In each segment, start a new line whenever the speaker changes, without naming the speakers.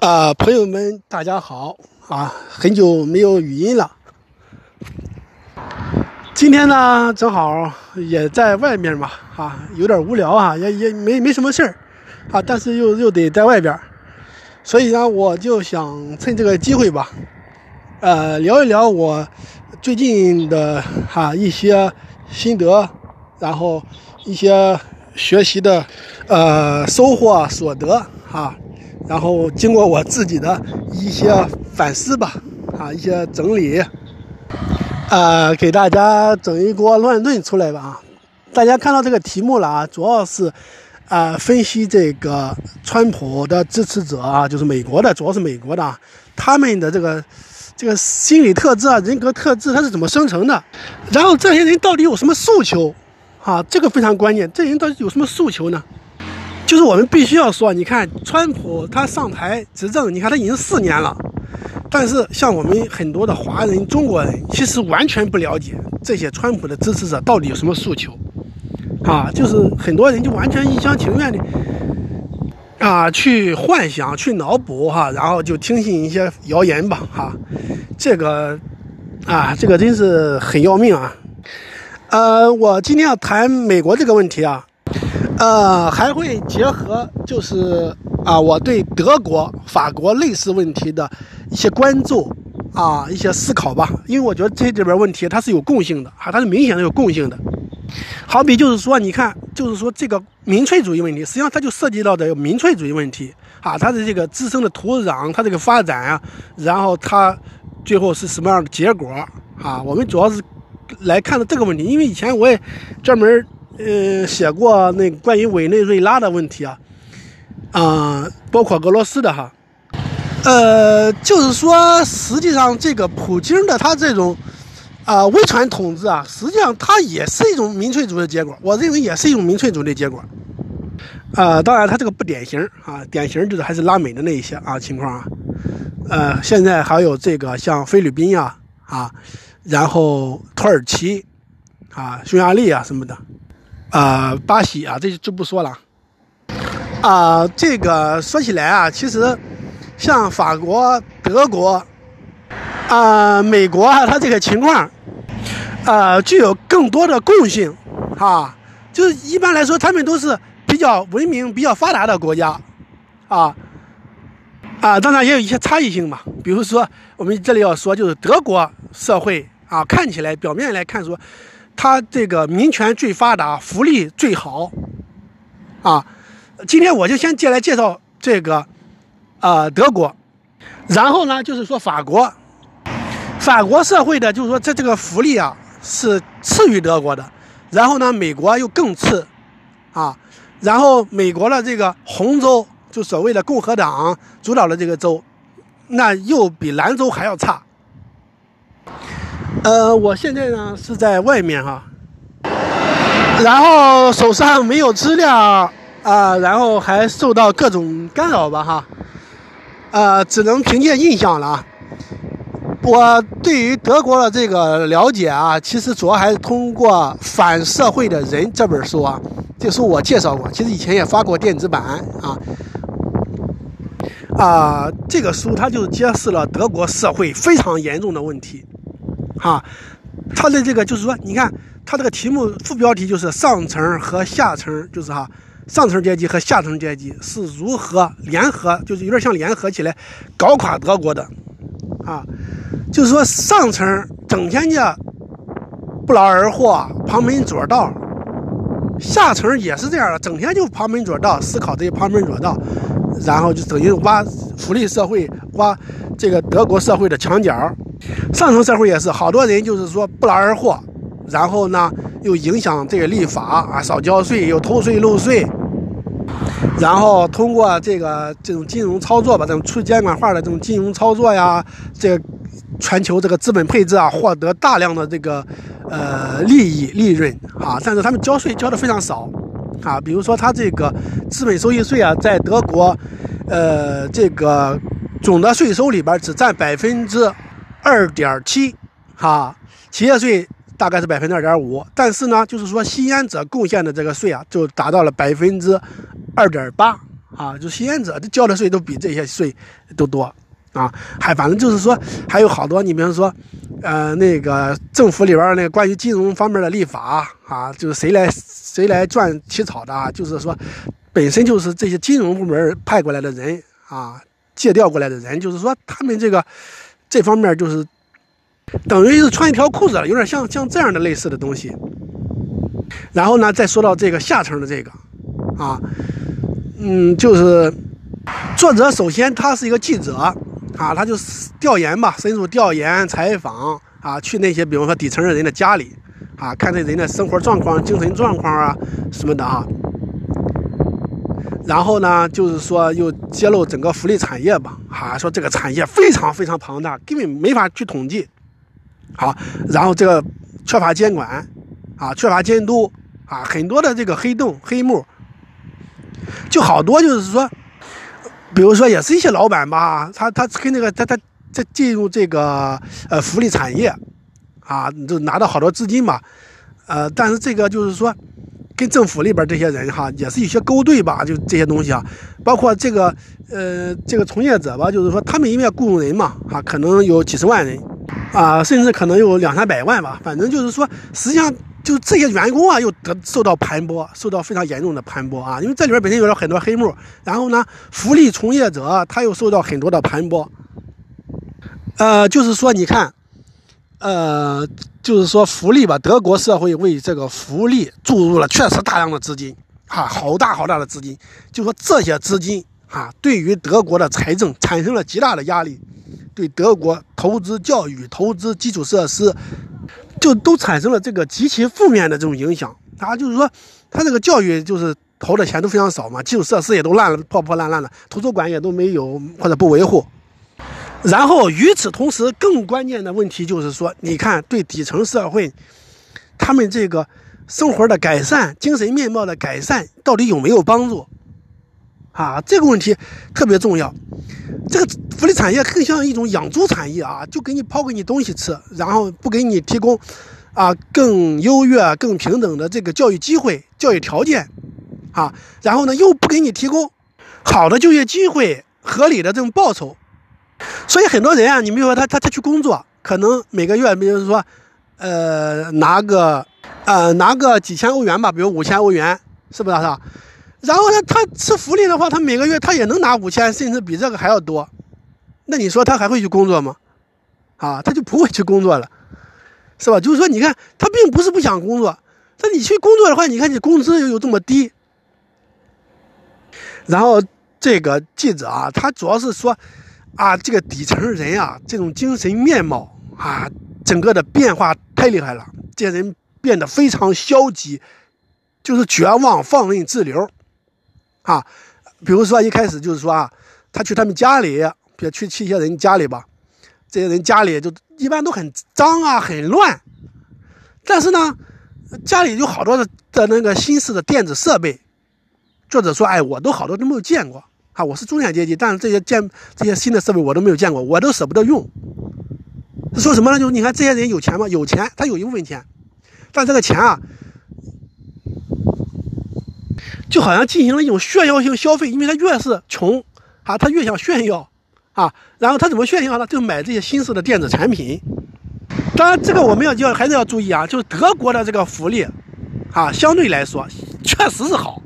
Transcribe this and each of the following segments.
啊，朋友们，大家好啊！很久没有语音了。今天呢，正好也在外面嘛，啊，有点无聊啊，也也没没什么事儿啊，但是又又得在外边，所以呢，我就想趁这个机会吧，呃，聊一聊我最近的哈一些心得，然后一些学习的呃收获所得啊。然后经过我自己的一些反思吧，啊，一些整理，呃，给大家整一锅乱炖出来吧啊！大家看到这个题目了啊，主要是啊分析这个川普的支持者啊，就是美国的，主要是美国的啊，他们的这个这个心理特质啊，人格特质它是怎么生成的？然后这些人到底有什么诉求？啊，这个非常关键，这人到底有什么诉求呢？就是我们必须要说，你看川普他上台执政，你看他已经四年了，但是像我们很多的华人、中国人，其实完全不了解这些川普的支持者到底有什么诉求，啊，就是很多人就完全一厢情愿的啊去幻想、去脑补哈，然后就听信一些谣言吧哈，这个啊，这个真是很要命啊，呃，我今天要谈美国这个问题啊。呃，还会结合就是啊，我对德国、法国类似问题的一些关注啊，一些思考吧。因为我觉得这里边问题它是有共性的啊，它是明显的有共性的。好比就是说，你看，就是说这个民粹主义问题，实际上它就涉及到的民粹主义问题啊，它的这个滋生的土壤，它这个发展啊，然后它最后是什么样的结果啊？我们主要是来看的这个问题，因为以前我也专门。呃，写过那关于委内瑞拉的问题啊，啊，包括俄罗斯的哈，呃，就是说，实际上这个普京的他这种啊威权统治啊，实际上它也是一种民粹主义的结果，我认为也是一种民粹主义的结果，啊，当然他这个不典型啊，典型就是还是拉美的那一些啊情况啊，呃，现在还有这个像菲律宾呀啊，然后土耳其啊、匈牙利啊什么的。啊，巴西啊，这就不说了。啊，这个说起来啊，其实像法国、德国、啊美国啊，它这个情况，啊，具有更多的共性，啊，就是一般来说，他们都是比较文明、比较发达的国家，啊，啊，当然也有一些差异性嘛。比如说，我们这里要说，就是德国社会啊，看起来表面来看说。他这个民权最发达，福利最好，啊，今天我就先借来介绍这个，啊，德国，然后呢，就是说法国，法国社会的，就是说这这个福利啊是次于德国的，然后呢，美国又更次，啊，然后美国的这个红州，就所谓的共和党主导的这个州，那又比兰州还要差。呃，我现在呢是在外面哈，然后手上没有资料啊，然后还受到各种干扰吧哈，呃，只能凭借印象了。我对于德国的这个了解啊，其实主要还是通过《反社会的人》这本书啊，这书我介绍过，其实以前也发过电子版啊。啊，这个书它就揭示了德国社会非常严重的问题。啊，他的这个就是说，你看他这个题目副标题就是上层和下层，就是哈，上层阶级和下层阶级是如何联合，就是有点像联合起来搞垮德国的，啊，就是说上层整天的不劳而获、旁门左道，下层也是这样的，整天就旁门左道思考这些旁门左道，然后就等于挖福利社会，挖这个德国社会的墙角。上层社会也是，好多人就是说不劳而获，然后呢又影响这个立法啊，少交税又偷税漏税，然后通过这个这种金融操作吧，这种出监管化的这种金融操作呀，这全球这个资本配置啊，获得大量的这个呃利益利润啊，但是他们交税交的非常少啊，比如说他这个资本收益税啊，在德国，呃这个总的税收里边只占百分之。二点七，哈，企业税大概是百分之二点五，但是呢，就是说吸烟者贡献的这个税啊，就达到了百分之二点八，啊，就吸烟者交的税都比这些税都多啊，还反正就是说还有好多，你比如说，呃，那个政府里边那个关于金融方面的立法啊，就是谁来谁来赚起草的啊，就是说本身就是这些金融部门派过来的人啊，借调过来的人，就是说他们这个这方面就是等于是穿一条裤子了，有点像像这样的类似的东西。然后呢，再说到这个下层的这个，啊，嗯，就是作者首先他是一个记者，啊，他就调研吧，深入调研采访啊，去那些比方说底层的人的家里，啊，看这人的生活状况、精神状况啊什么的啊。然后呢，就是说又揭露整个福利产业吧，啊，说这个产业非常非常庞大，根本没法去统计，好，然后这个缺乏监管。啊，缺乏监督啊，很多的这个黑洞、黑幕，就好多就是说，比如说也是一些老板吧，他他跟那个他他在进入这个呃福利产业，啊，就拿到好多资金嘛，呃，但是这个就是说，跟政府里边这些人哈，也是一些勾兑吧，就这些东西啊，包括这个呃这个从业者吧，就是说他们因为雇佣人嘛，啊，可能有几十万人，啊，甚至可能有两三百万吧，反正就是说，实际上。就这些员工啊，又得受到盘剥，受到非常严重的盘剥啊！因为这里边本身有了很多黑幕，然后呢，福利从业者他又受到很多的盘剥。呃，就是说，你看，呃，就是说福利吧，德国社会为这个福利注入了确实大量的资金，哈，好大好大的资金。就说这些资金啊，对于德国的财政产生了极大的压力，对德国投资教育、投资基础设施。就都产生了这个极其负面的这种影响啊，就是说，他这个教育就是投的钱都非常少嘛，基础设施也都烂了，破破烂烂的，图书馆也都没有或者不维护。然后与此同时，更关键的问题就是说，你看对底层社会，他们这个生活的改善、精神面貌的改善到底有没有帮助？啊，这个问题特别重要。这个福利产业更像一种养猪产业啊，就给你抛给你东西吃，然后不给你提供啊更优越、更平等的这个教育机会、教育条件啊，然后呢又不给你提供好的就业机会、合理的这种报酬。所以很多人啊，你比如说他他他去工作，可能每个月，比如说呃拿个呃拿个几千欧元吧，比如五千欧元，是不是啊？然后呢，他吃福利的话，他每个月他也能拿五千，甚至比这个还要多。那你说他还会去工作吗？啊，他就不会去工作了，是吧？就是说，你看他并不是不想工作，那你去工作的话，你看你工资又有这么低。然后这个记者啊，他主要是说啊，这个底层人啊，这种精神面貌啊，整个的变化太厉害了，这些人变得非常消极，就是绝望、放任自流。啊，比如说一开始就是说啊，他去他们家里，比如去去一些人家里吧，这些人家里就一般都很脏啊，很乱。但是呢，家里有好多的的那个新式的电子设备。作者说，哎，我都好多都没有见过啊，我是中产阶级，但是这些建这些新的设备我都没有见过，我都舍不得用。说什么呢？就你看这些人有钱吗？有钱，他有一部分钱，但这个钱啊。就好像进行了一种炫耀性消费，因为他越是穷啊，他越想炫耀啊。然后他怎么炫耀呢？就买这些新式的电子产品。当然，这个我们要要还是要注意啊，就是德国的这个福利啊，相对来说确实是好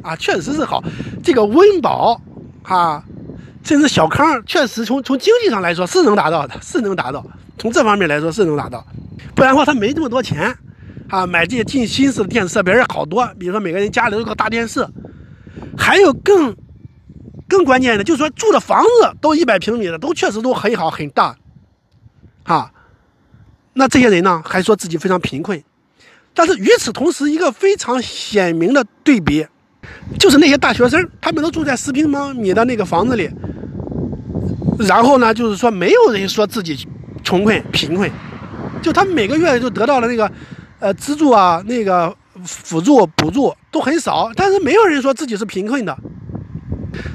啊，确实是好。这个温饱啊，甚至小康，确实从从经济上来说是能达到的，是能达到。从这方面来说是能达到，不然的话他没这么多钱。啊，买这些进新式的电子设备是好多，比如说每个人家里都有个大电视，还有更更关键的，就是说住的房子都一百平米的，都确实都很好很大，啊，那这些人呢还说自己非常贫困，但是与此同时，一个非常鲜明的对比，就是那些大学生，他们都住在十平方米的那个房子里，然后呢，就是说没有人说自己穷困贫困，就他们每个月就得到了那个。呃，资助啊，那个辅助补助都很少，但是没有人说自己是贫困的。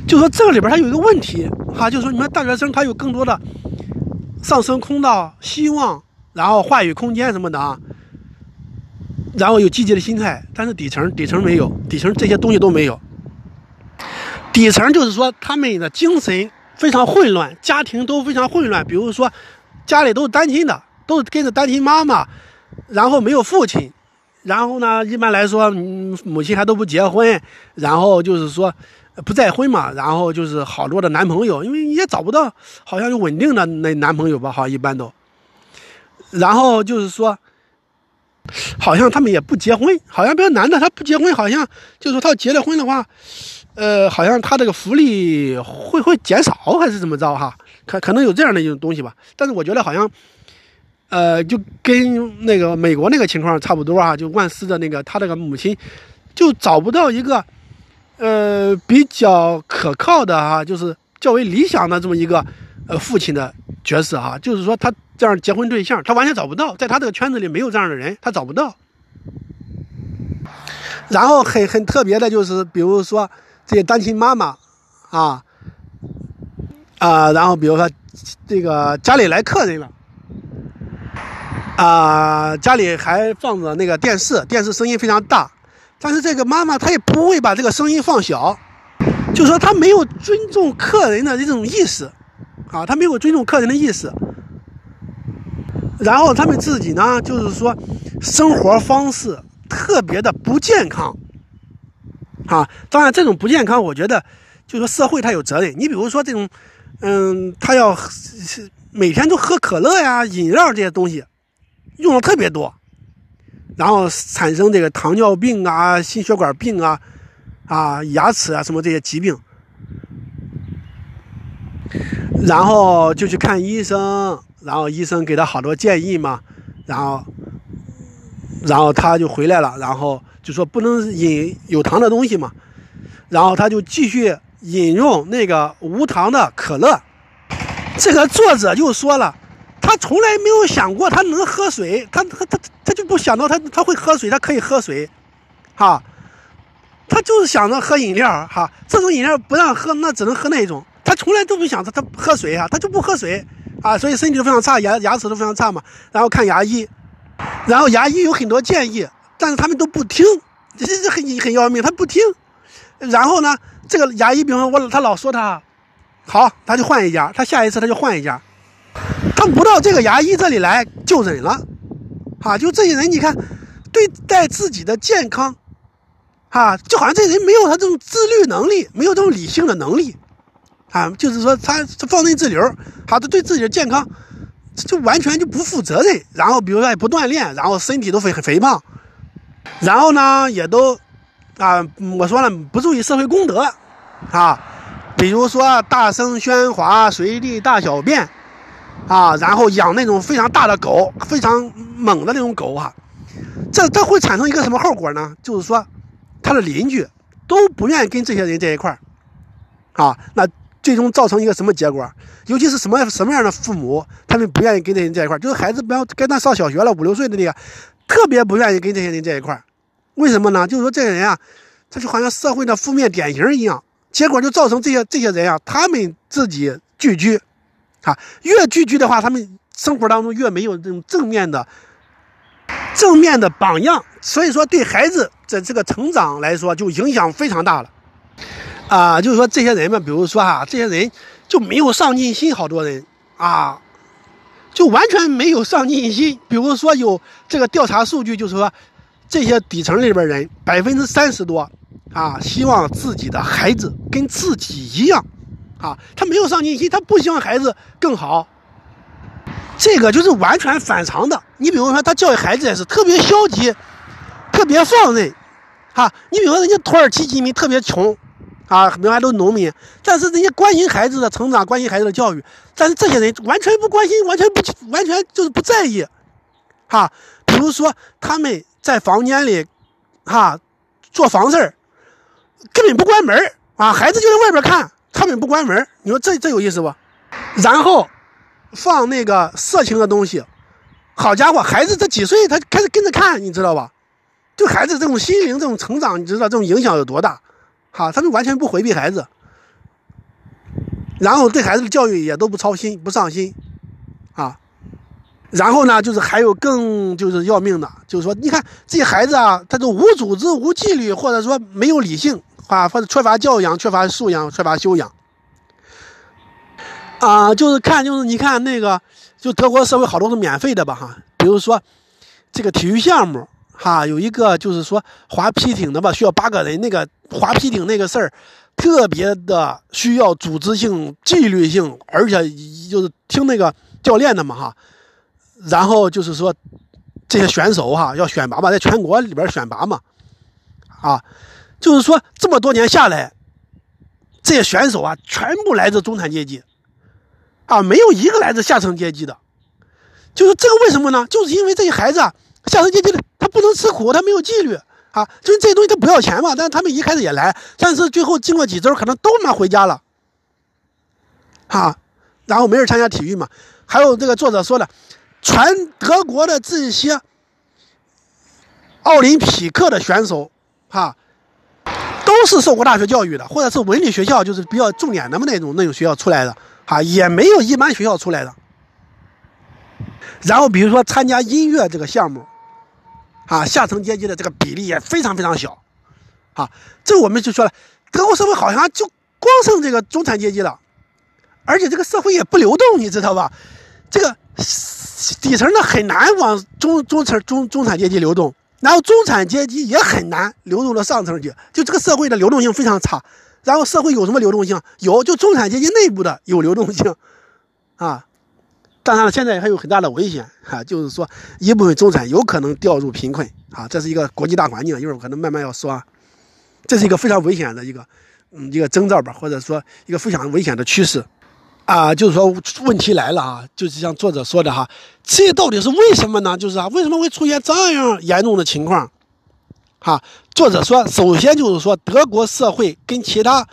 就说这个里边它有一个问题哈，就是说你们大学生他有更多的上升通道、希望，然后话语空间什么的啊，然后有积极的心态，但是底层底层没有，底层这些东西都没有。底层就是说他们的精神非常混乱，家庭都非常混乱。比如说家里都是单亲的，都是跟着单亲妈妈，然后没有父亲，然后呢，一般来说，嗯，母亲还都不结婚，然后就是说不再婚嘛，然后就是好多的男朋友，因为也找不到好像有稳定的那男朋友吧，好像一般都。然后就是说，好像他们也不结婚，好像比如男的他不结婚，好像就是说他结了婚的话，呃，好像他这个福利会会减少还是怎么着哈？可可能有这样的一种东西吧。但是我觉得好像，呃，就跟那个美国那个情况差不多啊，就万斯的那个他这个母亲就找不到一个呃比较可靠的哈，就是较为理想的这么一个呃父亲的角色哈，就是说他。这样结婚对象，他完全找不到，在他这个圈子里没有这样的人，他找不到。然后很很特别的就是，比如说这些单亲妈妈，啊啊，然后比如说这个家里来客人了，啊，家里还放着那个电视，电视声音非常大，但是这个妈妈她也不会把这个声音放小，就说她没有尊重客人的这种意识，啊，他没有尊重客人的意思。然后他们自己呢，就是说，生活方式特别的不健康，啊，当然这种不健康，我觉得，就是说社会他有责任。你比如说这种，嗯，他要每天都喝可乐呀、饮料这些东西，用的特别多，然后产生这个糖尿病啊、心血管病啊、啊牙齿啊什么这些疾病，然后就去看医生。然后医生给他好多建议嘛，然后，然后他就回来了，然后就说不能饮有糖的东西嘛，然后他就继续饮用那个无糖的可乐。这个作者就说了，他从来没有想过他能喝水，他他他他就不想到他他会喝水，他可以喝水，哈，他就是想着喝饮料哈，这种饮料不让喝，那只能喝那一种，他从来都不想着他喝水啊，他就不喝水。啊，所以身体都非常差，牙牙齿都非常差嘛。然后看牙医，然后牙医有很多建议，但是他们都不听，这这很很要命，他不听。然后呢，这个牙医，比方说我他老说他，好，他就换一家，他下一次他就换一家，他不到这个牙医这里来就诊了。啊，就这些人，你看，对待自己的健康，啊，就好像这人没有他这种自律能力，没有这种理性的能力。啊，就是说他放任自流，他都对自己的健康就完全就不负责任。然后比如说也不锻炼，然后身体都肥很肥胖，然后呢也都啊，我说了不注意社会公德啊，比如说大声喧哗、随地大小便啊，然后养那种非常大的狗、非常猛的那种狗啊，这这会产生一个什么后果呢？就是说他的邻居都不愿意跟这些人在一块儿啊，那。最终造成一个什么结果？尤其是什么什么样的父母，他们不愿意跟这些人在一块儿，就是孩子不要跟他上小学了，五六岁的那个，特别不愿意跟这些人在一块儿。为什么呢？就是说这些人啊，他就好像社会的负面典型一样，结果就造成这些这些人啊，他们自己聚居，啊，越聚居的话，他们生活当中越没有这种正面的正面的榜样，所以说对孩子的这个成长来说，就影响非常大了。啊，就是说这些人们，比如说哈，这些人就没有上进心，好多人啊，就完全没有上进心。比如说有这个调查数据，就是说这些底层里边人百分之三十多啊，希望自己的孩子跟自己一样啊，他没有上进心，他不希望孩子更好。这个就是完全反常的。你比如说他教育孩子也是特别消极，特别放任，哈。你比如说人家土耳其居民特别穷。啊，原来都是农民，但是人家关心孩子的成长，关心孩子的教育，但是这些人完全不关心，完全不完全就是不在意，哈。比如说他们在房间里，哈，做房事儿，根本不关门啊，孩子就在外边看，他们不关门你说这这有意思不？然后放那个色情的东西，好家伙，孩子这几岁他开始跟着看，你知道吧？对孩子这种心灵这种成长，你知道这种影响有多大？哈，他们完全不回避孩子，然后对孩子的教育也都不操心、不上心，啊，然后呢，就是还有更就是要命的，就是说，你看这些孩子啊，他都无组织、无纪律，或者说没有理性，啊，或者缺乏教养、缺乏素养、缺乏修养。啊，就是看，就是你看那个，就德国社会好多是免费的吧，哈，比如说这个体育项目，哈，有一个就是说滑皮艇的吧，需要八个人，那个滑皮艇那个事儿，特别的需要组织性、纪律性，而且就是听那个教练的嘛，哈，然后就是说这些选手哈要选拔吧，在全国里边选拔嘛，啊，就是说这么多年下来，这些选手啊，全部来自中产阶级。啊，没有一个来自下层阶级的，就是这个为什么呢？就是因为这些孩子啊，下层阶级的不能吃苦，他没有纪律啊，就是这东西他不要钱嘛。但是他们一开始也来，但是最后经过几周，可能都他妈回家了，啊，然后没人参加体育嘛。还有这个作者说的，全德国的这些奥林匹克的选手，哈，都是受过大学教育的，或者是文理学校，就是比较重点的嘛那种那种学校出来的。啊，也没有一般学校出来的。然后比如说参加音乐这个项目，啊，下层阶级的这个比例也非常非常小，啊，这我们就说了，德国社会好像就光剩这个中产阶级了，而且这个社会也不流动，你知道吧？这个底层的很难往中中层中中产阶级流动，然后中产阶级也很难流动到上层去，就这个社会的流动性非常差。然后社会有什么流动性？有，就中产阶级内部的有流动性，啊，当然了，现在还有很大的危险啊，就是说一部分中产有可能掉入贫困啊，这是一个国际大环境，一会儿可能慢慢要说，这是一个非常危险的一个，嗯，一个征兆吧，或者说一个非常危险的趋势，啊，就是说问题来了啊，就是像作者说的哈，这到底是为什么呢？就是啊，为什么会出现这样严重的情况？哈，作者说，首先就是说，德国社会跟其他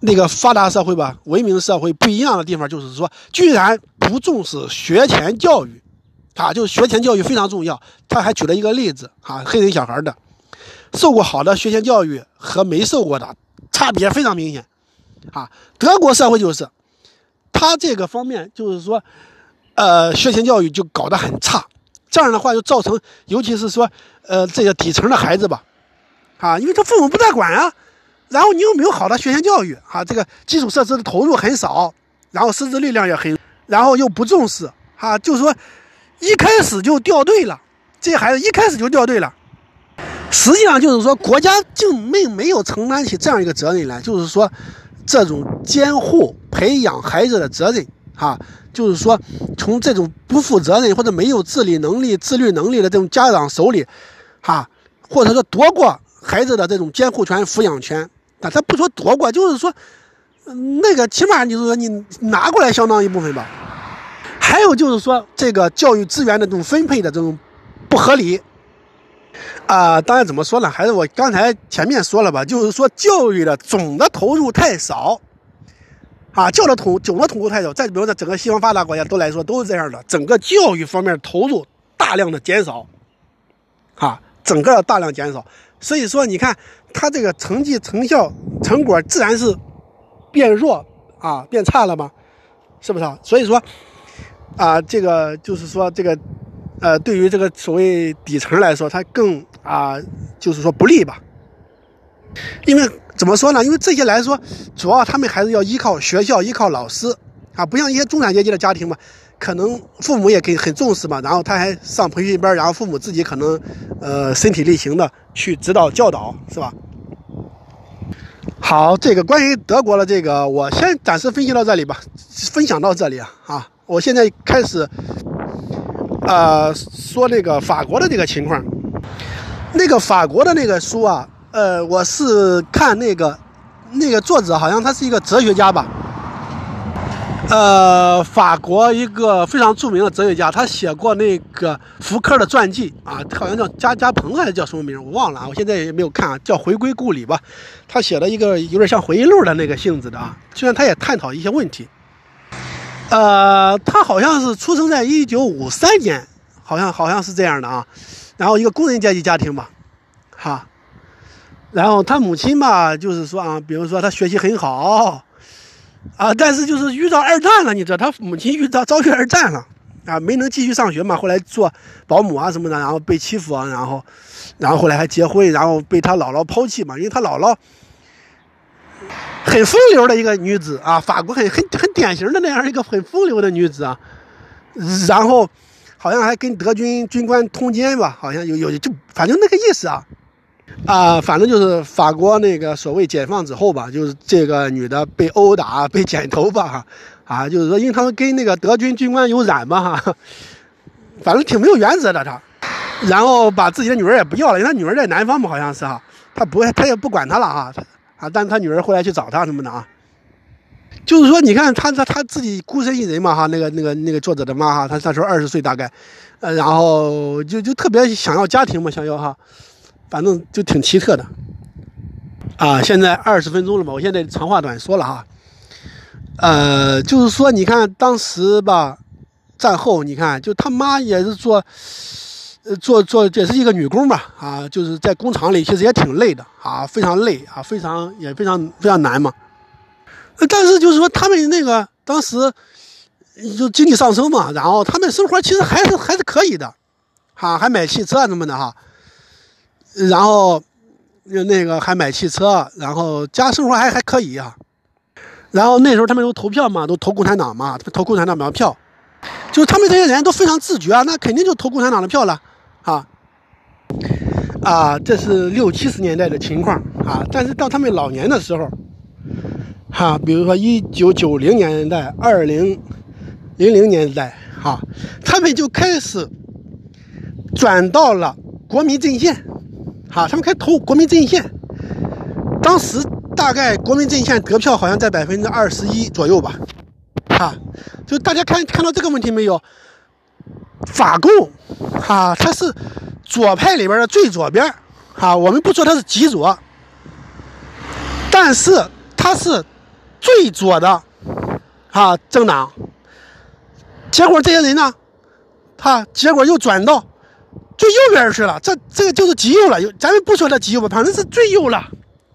那个发达社会吧、文明社会不一样的地方，就是说，居然不重视学前教育，啊，就是学前教育非常重要。他还举了一个例子，啊，黑人小孩的，受过好的学前教育和没受过的差别非常明显，啊，德国社会就是，他这个方面就是说，呃，学前教育就搞得很差。这样的话就造成，尤其是说，呃，这个底层的孩子吧，啊，因为他父母不在管啊，然后你又没有好的学前教育啊，这个基础设施的投入很少，然后师资力量也很，然后又不重视啊，就是说，一开始就掉队了，这孩子一开始就掉队了，实际上就是说国家竟没没有承担起这样一个责任来，就是说，这种监护培养孩子的责任。哈，就是说，从这种不负责任或者没有自理能力、自律能力的这种家长手里，哈，或者说夺过孩子的这种监护权、抚养权，啊，他不说夺过，就是说，那个起码就是说你拿过来相当一部分吧。还有就是说，这个教育资源的这种分配的这种不合理，啊，当然怎么说呢？还是我刚才前面说了吧，就是说教育的总的投入太少。啊，教的统总的投入太少，再比如说整个西方发达国家都来说都是这样的，整个教育方面投入大量的减少，啊，整个大量减少，所以说你看他这个成绩成效成果自然是变弱啊，变差了吗？是不是？啊？所以说啊，这个就是说这个呃，对于这个所谓底层来说，他更啊，就是说不利吧，因为。怎么说呢？因为这些来说，主要他们还是要依靠学校、依靠老师啊，不像一些中产阶级的家庭嘛，可能父母也给很重视嘛，然后他还上培训班，然后父母自己可能，呃，身体力行的去指导教导，是吧？好，这个关于德国的这个，我先暂时分析到这里吧，分享到这里啊啊，我现在开始，呃，说那个法国的这个情况，那个法国的那个书啊。呃，我是看那个，那个作者好像他是一个哲学家吧，呃，法国一个非常著名的哲学家，他写过那个福柯的传记啊，好像叫加加蓬还是叫什么名，我忘了啊，我现在也没有看啊，叫回归故里吧，他写了一个有点像回忆录的那个性质的啊，虽然他也探讨一些问题，呃，他好像是出生在一九五三年，好像好像是这样的啊，然后一个工人阶级家庭吧，哈。然后他母亲吧，就是说啊，比如说他学习很好，啊，但是就是遇到二战了，你知道，他母亲遇到遭遇二战了，啊，没能继续上学嘛，后来做保姆啊什么的，然后被欺负啊，然后，然后后来还结婚，然后被他姥姥抛弃嘛，因为他姥姥很风流的一个女子啊，法国很很很典型的那样一个很风流的女子啊，然后好像还跟德军军官通奸吧，好像有有就反正那个意思啊。啊，反正就是法国那个所谓解放之后吧，就是这个女的被殴打、被剪头发，哈，啊，就是说因为他们跟那个德军军官有染嘛，哈，反正挺没有原则的他，然后把自己的女儿也不要了，因为他女儿在南方嘛，好像是哈，他不他也不管他了啊，啊，但是他女儿后来去找他什么的啊，就是说你看他他他自己孤身一人嘛，哈，那个那个那个作者的妈哈，他那时候二十岁大概，呃，然后就就特别想要家庭嘛，想要哈。反正就挺奇特的，啊，现在二十分钟了嘛，我现在长话短说了哈，呃，就是说，你看当时吧，战后你看，就他妈也是做，呃，做做也是一个女工吧，啊，就是在工厂里其实也挺累的啊，非常累啊，非常也非常非常难嘛，但是就是说他们那个当时就经济上升嘛，然后他们生活其实还是还是可以的，哈，还买汽车什么的哈。然后，那个还买汽车，然后家生活还还可以啊。然后那时候他们都投票嘛，都投共产党嘛，投共产党的票，就是他们这些人都非常自觉啊，那肯定就投共产党的票了啊。啊，这是六七十年代的情况啊。但是到他们老年的时候，哈，比如说一九九零年代、二零零零年代，哈，他们就开始转到了国民阵线。哈，他们开始投国民阵线，当时大概国民阵线得票好像在百分之二十一左右吧，哈，就大家看看到这个问题没有？法共，哈，它是左派里边的最左边，哈，我们不说它是极左，但是它是最左的，哈，政党。结果这些人呢，他结果又转到。最右边去了，这这个就是极右了。有咱们不说它极右吧，反正是最右了，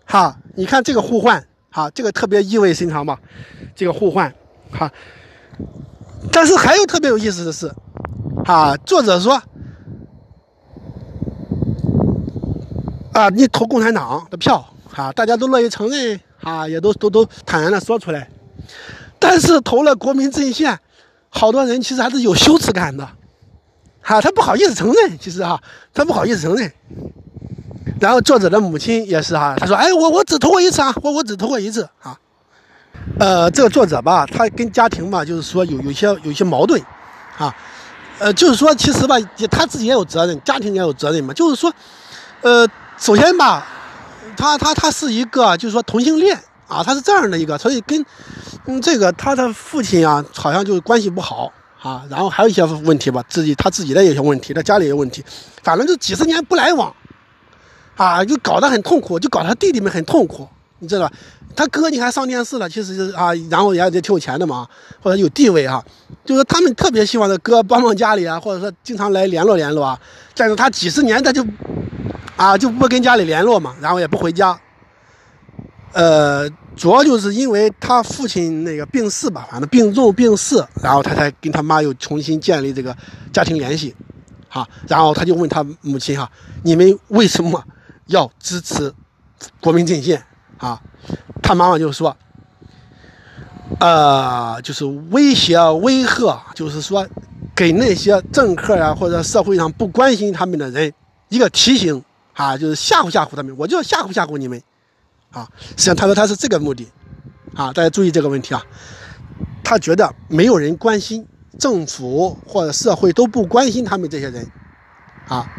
哈。你看这个互换，哈，这个特别意味深长吧？这个互换，哈。但是还有特别有意思的是，啊，作者说，啊，你投共产党的票，啊，大家都乐意承认，啊，也都都都坦然的说出来。但是投了国民阵线，好多人其实还是有羞耻感的。哈，他不好意思承认，其实哈，他不好意思承认。然后作者的母亲也是哈，他说：“哎，我我只投过一次啊，我我只投过一次啊。”呃，这个作者吧，他跟家庭吧，就是说有有些有些矛盾，啊，呃，就是说其实吧，他自己也有责任，家庭也有责任嘛。就是说，呃，首先吧，他他他是一个就是说同性恋啊，他是这样的一个，所以跟嗯这个他的父亲啊，好像就关系不好。啊，然后还有一些问题吧，自己他自己的有些问题，他家里有问题，反正就几十年不来往，啊，就搞得很痛苦，就搞他弟弟们很痛苦，你知道吧？他哥你看上电视了，其实是啊，然后也也挺有钱的嘛，或者有地位哈，就是他们特别希望他哥帮帮家里啊，或者说经常来联络联络啊，但是他几十年他就啊就不跟家里联络嘛，然后也不回家，呃。主要就是因为他父亲那个病逝吧，反正病重病逝，然后他才跟他妈又重新建立这个家庭联系，哈，然后他就问他母亲哈，你们为什么要支持国民阵线啊？他妈妈就说，呃，就是威胁威吓，就是说给那些政客呀或者社会上不关心他们的人一个提醒啊，就是吓唬吓唬他们，我就要吓唬吓唬你们。啊，实际上他说他是这个目的，啊，大家注意这个问题啊，他觉得没有人关心政府或者社会都不关心他们这些人，啊，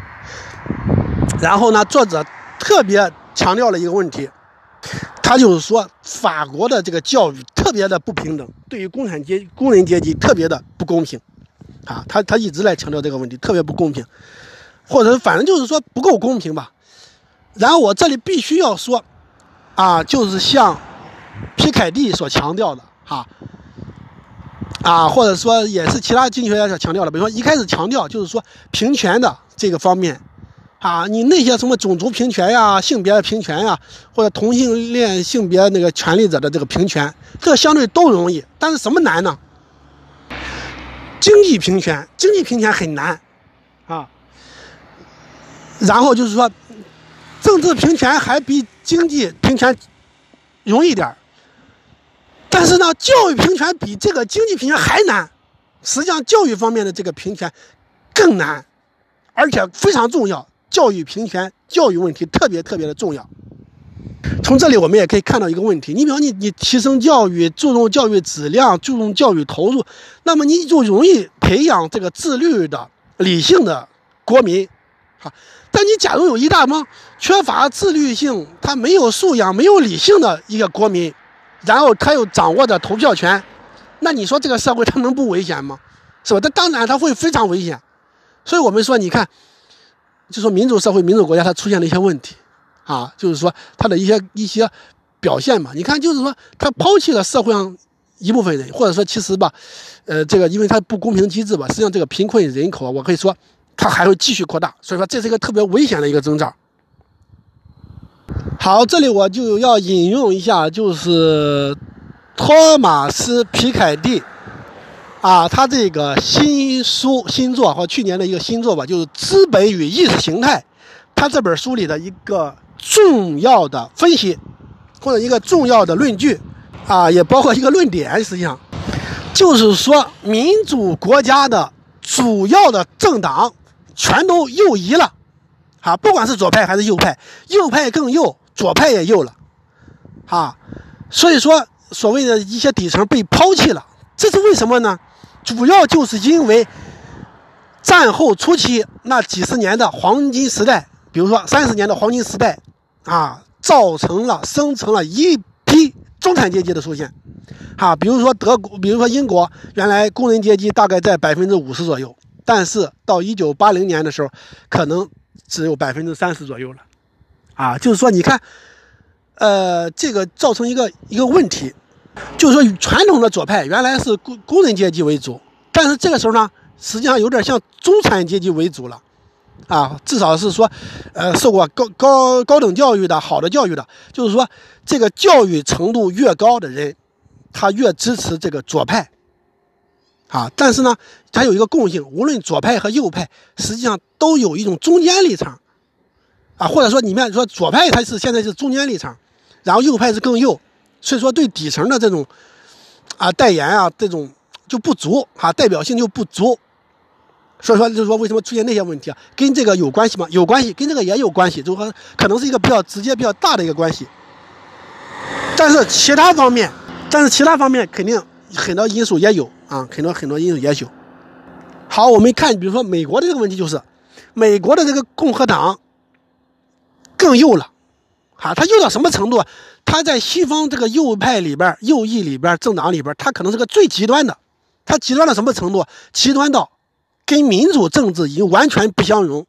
然后呢，作者特别强调了一个问题，他就是说法国的这个教育特别的不平等，对于工产阶工人阶级特别的不公平，啊，他他一直来强调这个问题，特别不公平，或者反正就是说不够公平吧，然后我这里必须要说。啊，就是像皮凯蒂所强调的，哈，啊，或者说也是其他经济学家所强调的，比如说一开始强调就是说平权的这个方面，啊，你那些什么种族平权呀、性别的平权呀，或者同性恋性别那个权利者的这个平权，这相对都容易，但是什么难呢？经济平权，经济平权很难啊。然后就是说，政治平权还比经济平权容易点儿。但是呢，教育平权比这个经济平权还难。实际上，教育方面的这个平权更难，而且非常重要。教育平权，教育问题特别特别的重要。从这里我们也可以看到一个问题：你比方你你提升教育，注重教育质量，注重教育投入，那么你就容易培养这个自律的、理性的国民。好，但你假如有一大帮缺乏自律性、他没有素养、没有理性的一个国民，然后他又掌握着投票权，那你说这个社会他能不危险吗？是吧？那当然他会非常危险。所以我们说，你看，就说民主社会、民主国家它出现了一些问题，啊，就是说它的一些一些表现嘛。你看，就是说他抛弃了社会上一部分人，或者说其实吧，呃，这个因为它不公平机制吧，实际上这个贫困人口，我可以说它还会继续扩大。所以说这是一个特别危险的一个征兆。好，这里我就要引用一下，就是托马斯皮凯蒂。啊，他这个新书新作或去年的一个新作吧，就是《资本与意识形态》，他这本书里的一个重要的分析，或者一个重要的论据，啊，也包括一个论点，实际上就是说，民主国家的主要的政党全都右移了，啊，不管是左派还是右派，右派更右，左派也右了，啊，所以说所谓的一些底层被抛弃了，这是为什么呢？主要就是因为战后初期那几十年的黄金时代，比如说三十年的黄金时代，啊，造成了生成了一批中产阶级的出现，哈，比如说德国，比如说英国，原来工人阶级大概在百分之五十左右，但是到一九八零年的时候，可能只有百分之三十左右了，啊，就是说你看，呃，这个造成一个一个问题。就是说，传统的左派原来是工工人阶级为主，但是这个时候呢，实际上有点像中产阶级为主了，啊，至少是说，呃，受过高高高等教育的好的教育的，就是说，这个教育程度越高的人，他越支持这个左派，啊，但是呢，它有一个共性，无论左派和右派，实际上都有一种中间立场，啊，或者说，你们说左派他是现在是中间立场，然后右派是更右。所以说，对底层的这种啊代言啊，这种就不足啊，代表性就不足。所以说，就是说，为什么出现那些问题啊？跟这个有关系吗？有关系，跟这个也有关系，就是说，可能是一个比较直接、比较大的一个关系。但是其他方面，但是其他方面肯定很多因素也有啊，很多很多因素也有。好，我们看，比如说美国的这个问题，就是美国的这个共和党更右了。啊，他右到什么程度？他在西方这个右派里边、右翼里边、政党里边，他可能是个最极端的。他极端到什么程度？极端到跟民主政治已经完全不相容。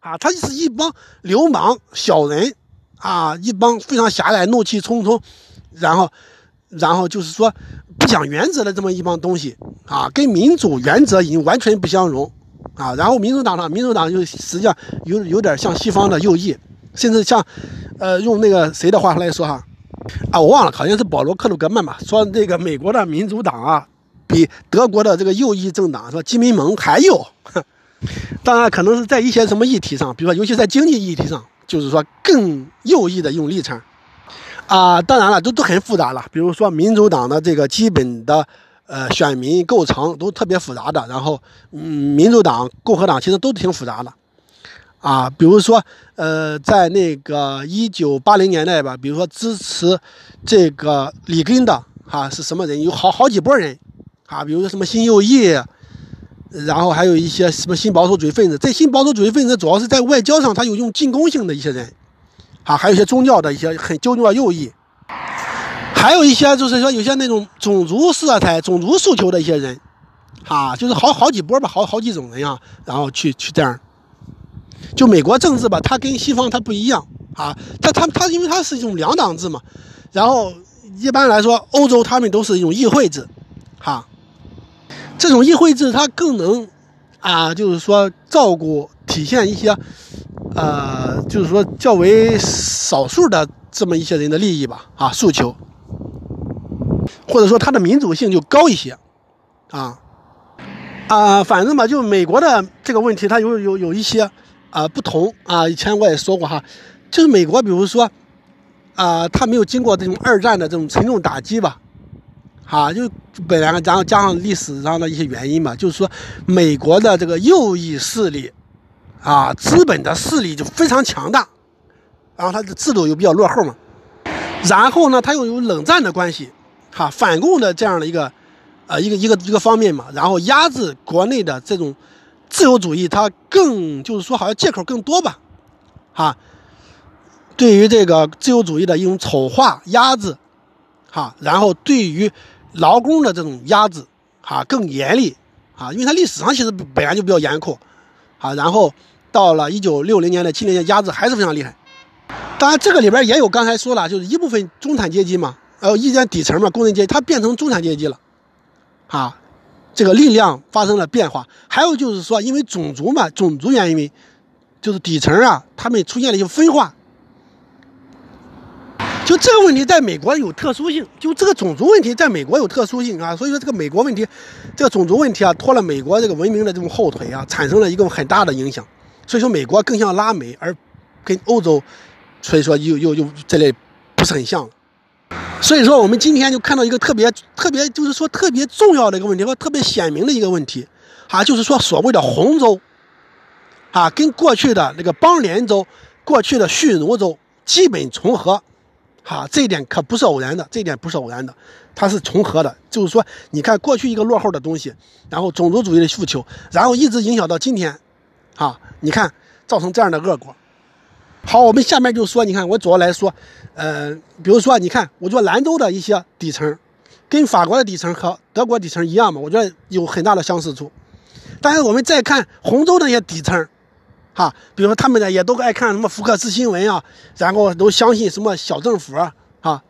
啊，他是一帮流氓小人，啊，一帮非常狭隘、怒气冲冲，然后，然后就是说不讲原则的这么一帮东西。啊，跟民主原则已经完全不相容。啊，然后民主党呢，民主党就实际上有有点像西方的右翼。甚至像，呃，用那个谁的话来说哈，啊，我忘了，好像是保罗·克鲁格曼吧，说这个美国的民主党啊，比德国的这个右翼政党说基民盟还右。当然，可能是在一些什么议题上，比如说，尤其在经济议题上，就是说更右翼的一种立场。啊，当然了，都都很复杂了。比如说，民主党的这个基本的呃选民构成都特别复杂的，然后，嗯，民主党、共和党其实都挺复杂的。啊，比如说，呃，在那个一九八零年代吧，比如说支持这个里根的哈是什么人？有好好几波人，啊，比如说什么新右翼，然后还有一些什么新保守主义分子。这新保守主义分子主要是在外交上，他有用进攻性的一些人，啊，还有一些宗教的一些很纠正的右翼，还有一些就是说有些那种种族色彩、种族诉求的一些人，啊，就是好好几波吧，好好几种人啊，然后去去这样。就美国政治吧，它跟西方它不一样啊，它它它，因为它是一种两党制嘛，然后一般来说，欧洲他们都是一种议会制，哈，这种议会制它更能啊，就是说照顾体现一些，呃，就是说较为少数的这么一些人的利益吧，啊，诉求，或者说它的民主性就高一些，啊。啊，反正吧，就美国的这个问题，它有有有一些啊不同啊。以前我也说过哈，就是美国，比如说啊，它没有经过这种二战的这种沉重打击吧，啊，就本来然后加上历史上的一些原因嘛，就是说美国的这个右翼势力啊，资本的势力就非常强大，然后它的制度又比较落后嘛，然后呢，它又有冷战的关系，哈，反共的这样的一个。啊，一个一个一个方面嘛，然后压制国内的这种自由主义，它更就是说好像借口更多吧，哈，对于这个自由主义的一种丑化压制，哈，然后对于劳工的这种压制，哈，更严厉，啊，因为它历史上其实本来就比较严酷，啊，然后到了一九六零年的七零年，压制还是非常厉害。当然，这个里边也有刚才说了，就是一部分中产阶级嘛，呃，一些底层嘛，工人阶级，它变成中产阶级了。啊，这个力量发生了变化。还有就是说，因为种族嘛，种族原因，就是底层啊，他们出现了一些分化。就这个问题，在美国有特殊性。就这个种族问题，在美国有特殊性啊。所以说，这个美国问题，这个种族问题啊，拖了美国这个文明的这种后腿啊，产生了一个很大的影响。所以说，美国更像拉美，而跟欧洲，所以说又又又这类不是很像了。所以说，我们今天就看到一个特别特别，就是说特别重要的一个问题和特别鲜明的一个问题，啊，就是说所谓的红州，啊，跟过去的那个邦联州、过去的蓄奴州基本重合，哈，这一点可不是偶然的，这一点不是偶然的，它是重合的。就是说，你看过去一个落后的东西，然后种族主义的诉求，然后一直影响到今天，啊，你看造成这样的恶果。好，我们下面就说，你看我主要来说，呃，比如说，你看，我说兰州的一些底层，跟法国的底层和德国底层一样嘛，我觉得有很大的相似处。但是我们再看洪州那些底层，哈，比如说他们呢也都爱看什么福克斯新闻啊，然后都相信什么小政府啊，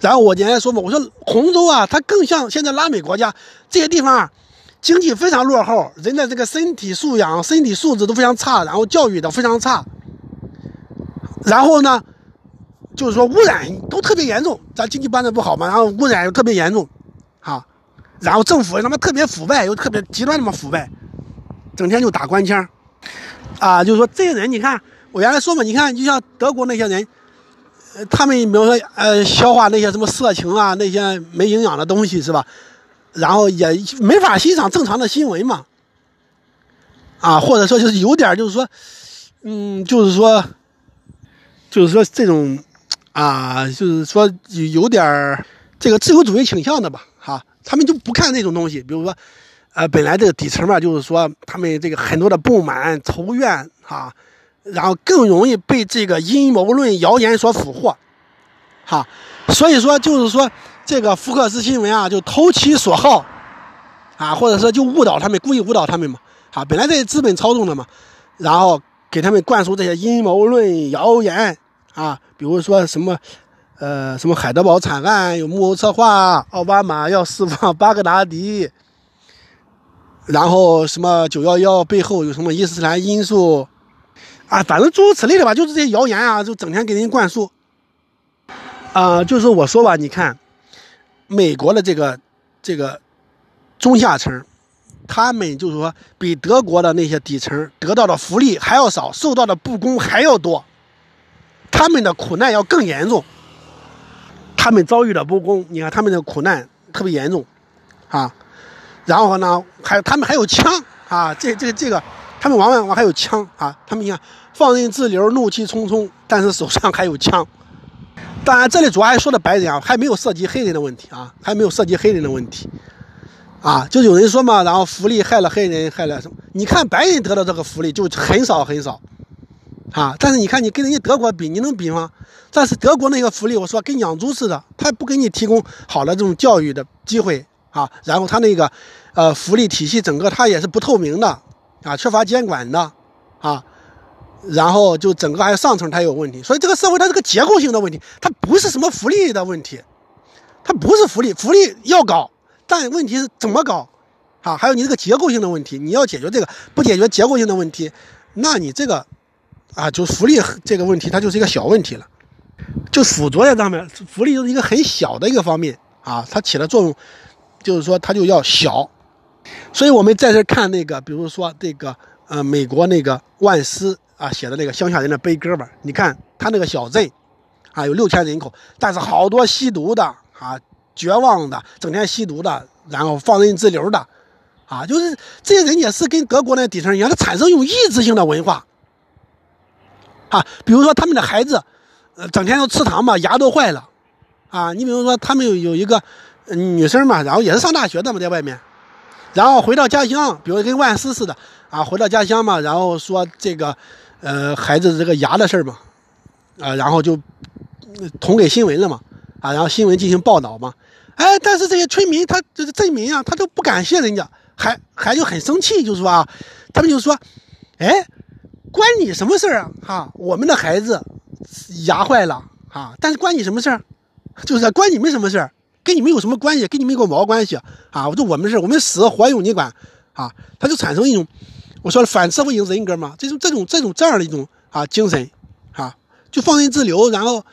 然后我今天说嘛，我说洪州啊，它更像现在拉美国家这些地方，啊经济非常落后，人的这个身体素养、身体素质都非常差，然后教育的非常差。然后呢，就是说污染都特别严重，咱经济办的不好嘛，然后污染又特别严重，哈，然后政府他妈特别腐败，又特别极端那么腐败，整天就打官腔，啊，就是说这些人，你看我原来说嘛，你看就像德国那些人，呃，他们比如说呃消化那些什么色情啊那些没营养的东西是吧？然后也没法欣赏正常的新闻嘛，啊，或者说就是有点就是说，嗯，就是说。就是说这种，啊，就是说有点这个自由主义倾向的吧，哈，他们就不看这种东西。比如说，呃，本来这个底层嘛，就是说他们这个很多的不满、仇怨，哈，然后更容易被这个阴谋论、谣言所俘获，哈，所以说就是说这个福克斯新闻啊，就投其所好，啊，或者说就误导他们，故意误导他们嘛，啊，本来这些资本操纵的嘛，然后给他们灌输这些阴谋论、谣言。啊，比如说什么，呃，什么海德堡惨案有幕后策划，奥巴马要释放巴格达迪，然后什么九幺幺背后有什么伊斯兰因素，啊，反正诸如此类的吧，就是这些谣言啊，就整天给人灌输。啊，就是我说吧，你看，美国的这个这个中下层，他们就是说比德国的那些底层得到的福利还要少，受到的不公还要多。他们的苦难要更严重，他们遭遇的不公，你看他们的苦难特别严重，啊，然后呢，还他们还有枪啊，这这这个，他们往往还有枪啊，他们你看放任自流，怒气冲冲，但是手上还有枪。当然，这里主要还说的白人啊，还没有涉及黑人的问题啊，还没有涉及黑人的问题，啊，就有人说嘛，然后福利害了黑人，害了什么？你看白人得到这个福利就很少很少。啊！但是你看，你跟人家德国比，你能比吗？但是德国那个福利，我说跟养猪似的，他不给你提供好的这种教育的机会啊。然后他那个，呃，福利体系整个他也是不透明的啊，缺乏监管的啊。然后就整个还有上层他有问题，所以这个社会它是个结构性的问题，它不是什么福利的问题，它不是福利，福利要搞，但问题是怎么搞啊？还有你这个结构性的问题，你要解决这个，不解决结构性的问题，那你这个。啊，就福利这个问题，它就是一个小问题了，就附着在上面，福利就是一个很小的一个方面啊，它起的作用，就是说它就要小，所以我们在这看那个，比如说这个呃美国那个万斯啊写的那个乡下人的悲歌吧，你看他那个小镇啊有六千人口，但是好多吸毒的啊绝望的，整天吸毒的，然后放任自流的。啊，就是这些人也是跟德国那底层一样，他产生一种抑制性的文化。啊，比如说他们的孩子，呃，整天要吃糖嘛，牙都坏了。啊，你比如说他们有有一个女生嘛，然后也是上大学的嘛，在外面，然后回到家乡，比如跟万斯似的啊，回到家乡嘛，然后说这个，呃，孩子这个牙的事嘛，啊，然后就捅给新闻了嘛，啊，然后新闻进行报道嘛，哎，但是这些村民他这个镇民啊，他都不感谢人家。还还就很生气，就说啊，他们就说，哎，关你什么事儿啊？哈，我们的孩子牙坏了啊，但是关你什么事儿？就是关你们什么事儿？跟你们有什么关系？跟你们有个毛关系啊？我说我们是我们死活用你管啊？他就产生一种，我说了反社会型人格嘛，这种这种这种这样的一种啊精神啊，就放任自流，然后